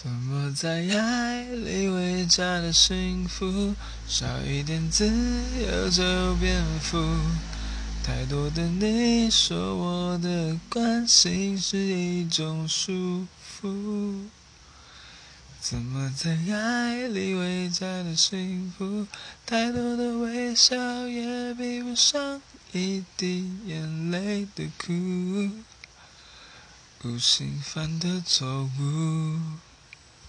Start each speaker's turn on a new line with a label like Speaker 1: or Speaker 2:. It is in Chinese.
Speaker 1: 怎么在爱里微加的幸福，少一点自由就变负？太多的你说我的关心是一种束缚。怎么在爱里微加的幸福，太多的微笑也比不上一滴眼泪的苦。无心犯的错误。